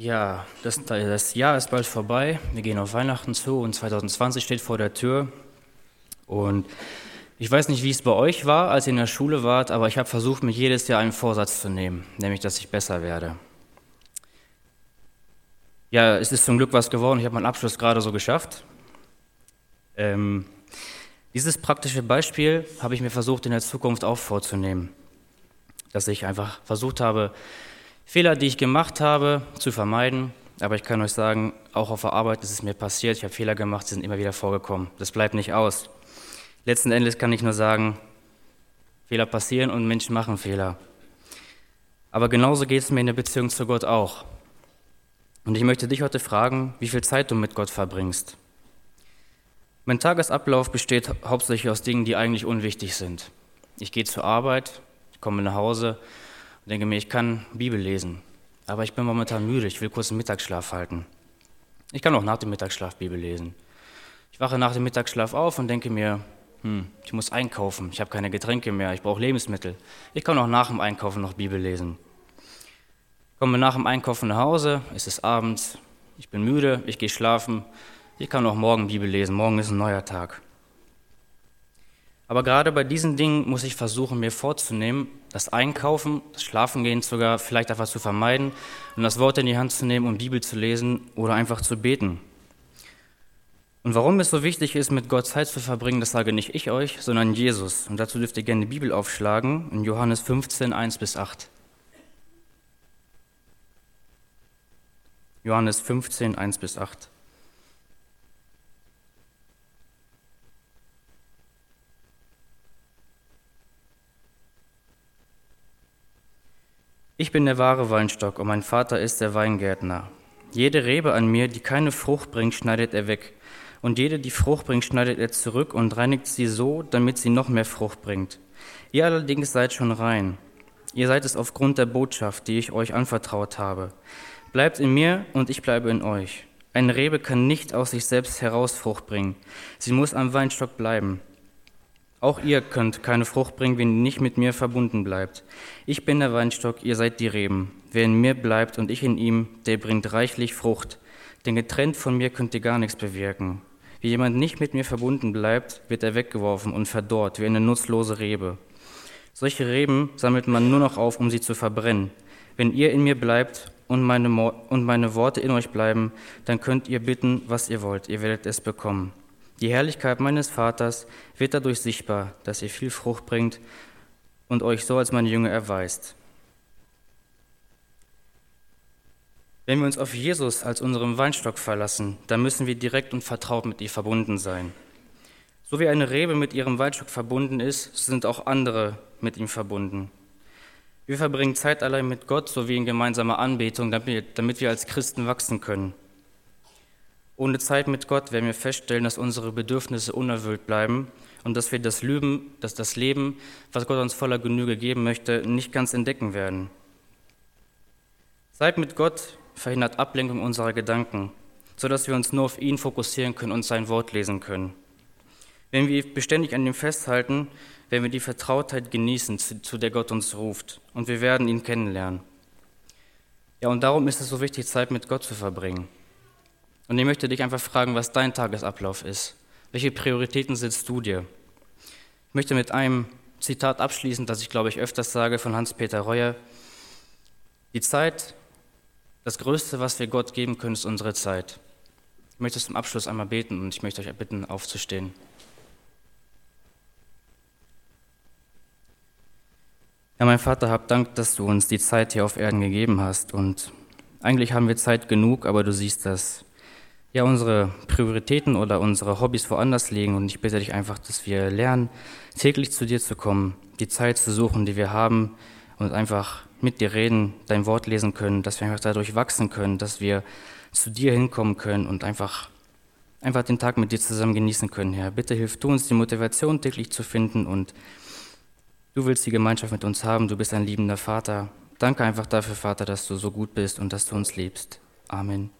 Ja, das, das, Jahr ist bald vorbei. Wir gehen auf Weihnachten zu und 2020 steht vor der Tür. Und ich weiß nicht, wie es bei euch war, als ihr in der Schule wart, aber ich habe versucht, mir jedes Jahr einen Vorsatz zu nehmen, nämlich, dass ich besser werde. Ja, es ist zum Glück was geworden. Ich habe meinen Abschluss gerade so geschafft. Ähm, dieses praktische Beispiel habe ich mir versucht, in der Zukunft auch vorzunehmen. Dass ich einfach versucht habe, Fehler, die ich gemacht habe, zu vermeiden. Aber ich kann euch sagen, auch auf der Arbeit ist es mir passiert. Ich habe Fehler gemacht, sie sind immer wieder vorgekommen. Das bleibt nicht aus. Letzten Endes kann ich nur sagen, Fehler passieren und Menschen machen Fehler. Aber genauso geht es mir in der Beziehung zu Gott auch. Und ich möchte dich heute fragen, wie viel Zeit du mit Gott verbringst. Mein Tagesablauf besteht hauptsächlich aus Dingen, die eigentlich unwichtig sind. Ich gehe zur Arbeit, ich komme nach Hause, denke mir, ich kann Bibel lesen, aber ich bin momentan müde, ich will kurz einen Mittagsschlaf halten. Ich kann auch nach dem Mittagsschlaf Bibel lesen. Ich wache nach dem Mittagsschlaf auf und denke mir, hm, ich muss einkaufen, ich habe keine Getränke mehr, ich brauche Lebensmittel. Ich kann auch nach dem Einkaufen noch Bibel lesen. Komme nach dem Einkaufen nach Hause, es ist abends, ich bin müde, ich gehe schlafen, ich kann auch morgen Bibel lesen, morgen ist ein neuer Tag. Aber gerade bei diesen Dingen muss ich versuchen, mir vorzunehmen, das Einkaufen, das Schlafengehen sogar vielleicht etwas zu vermeiden und das Wort in die Hand zu nehmen um Bibel zu lesen oder einfach zu beten. Und warum es so wichtig ist, mit Gott Zeit zu verbringen, das sage nicht ich euch, sondern Jesus. Und dazu dürft ihr gerne die Bibel aufschlagen in Johannes 15, 1 bis 8. Johannes 15, 1 bis 8. Ich bin der wahre Weinstock und mein Vater ist der Weingärtner. Jede Rebe an mir, die keine Frucht bringt, schneidet er weg. Und jede, die Frucht bringt, schneidet er zurück und reinigt sie so, damit sie noch mehr Frucht bringt. Ihr allerdings seid schon rein. Ihr seid es aufgrund der Botschaft, die ich euch anvertraut habe. Bleibt in mir und ich bleibe in euch. Eine Rebe kann nicht aus sich selbst heraus Frucht bringen. Sie muss am Weinstock bleiben. Auch ihr könnt keine Frucht bringen, wenn ihr nicht mit mir verbunden bleibt. Ich bin der Weinstock, ihr seid die Reben. Wer in mir bleibt und ich in ihm, der bringt reichlich Frucht. Denn getrennt von mir könnt ihr gar nichts bewirken. Wie jemand nicht mit mir verbunden bleibt, wird er weggeworfen und verdorrt wie eine nutzlose Rebe. Solche Reben sammelt man nur noch auf, um sie zu verbrennen. Wenn ihr in mir bleibt und meine, und meine Worte in euch bleiben, dann könnt ihr bitten, was ihr wollt, ihr werdet es bekommen. Die Herrlichkeit meines Vaters wird dadurch sichtbar, dass ihr viel Frucht bringt und euch so als meine Jünger erweist. Wenn wir uns auf Jesus als unseren Weinstock verlassen, dann müssen wir direkt und vertraut mit ihr verbunden sein. So wie eine Rebe mit ihrem Weinstock verbunden ist, sind auch andere mit ihm verbunden. Wir verbringen Zeit allein mit Gott sowie in gemeinsamer Anbetung, damit wir als Christen wachsen können. Ohne Zeit mit Gott werden wir feststellen, dass unsere Bedürfnisse unerfüllt bleiben und dass wir das Leben, dass das Leben, was Gott uns voller Genüge geben möchte, nicht ganz entdecken werden. Zeit mit Gott verhindert Ablenkung unserer Gedanken, sodass wir uns nur auf ihn fokussieren können und sein Wort lesen können. Wenn wir beständig an ihm festhalten, werden wir die Vertrautheit genießen, zu der Gott uns ruft, und wir werden ihn kennenlernen. Ja, und darum ist es so wichtig, Zeit mit Gott zu verbringen. Und ich möchte dich einfach fragen, was dein Tagesablauf ist. Welche Prioritäten setzt du dir? Ich möchte mit einem Zitat abschließen, das ich glaube ich öfters sage von Hans-Peter Reuer. Die Zeit, das Größte, was wir Gott geben können, ist unsere Zeit. Ich möchte zum Abschluss einmal beten und ich möchte euch bitten, aufzustehen. Ja, mein Vater, hab Dank, dass du uns die Zeit hier auf Erden gegeben hast. Und eigentlich haben wir Zeit genug, aber du siehst das ja, unsere Prioritäten oder unsere Hobbys woanders legen. Und ich bitte dich einfach, dass wir lernen, täglich zu dir zu kommen, die Zeit zu suchen, die wir haben und einfach mit dir reden, dein Wort lesen können, dass wir einfach dadurch wachsen können, dass wir zu dir hinkommen können und einfach, einfach den Tag mit dir zusammen genießen können, Herr. Bitte hilf du uns, die Motivation täglich zu finden und du willst die Gemeinschaft mit uns haben. Du bist ein liebender Vater. Danke einfach dafür, Vater, dass du so gut bist und dass du uns liebst. Amen.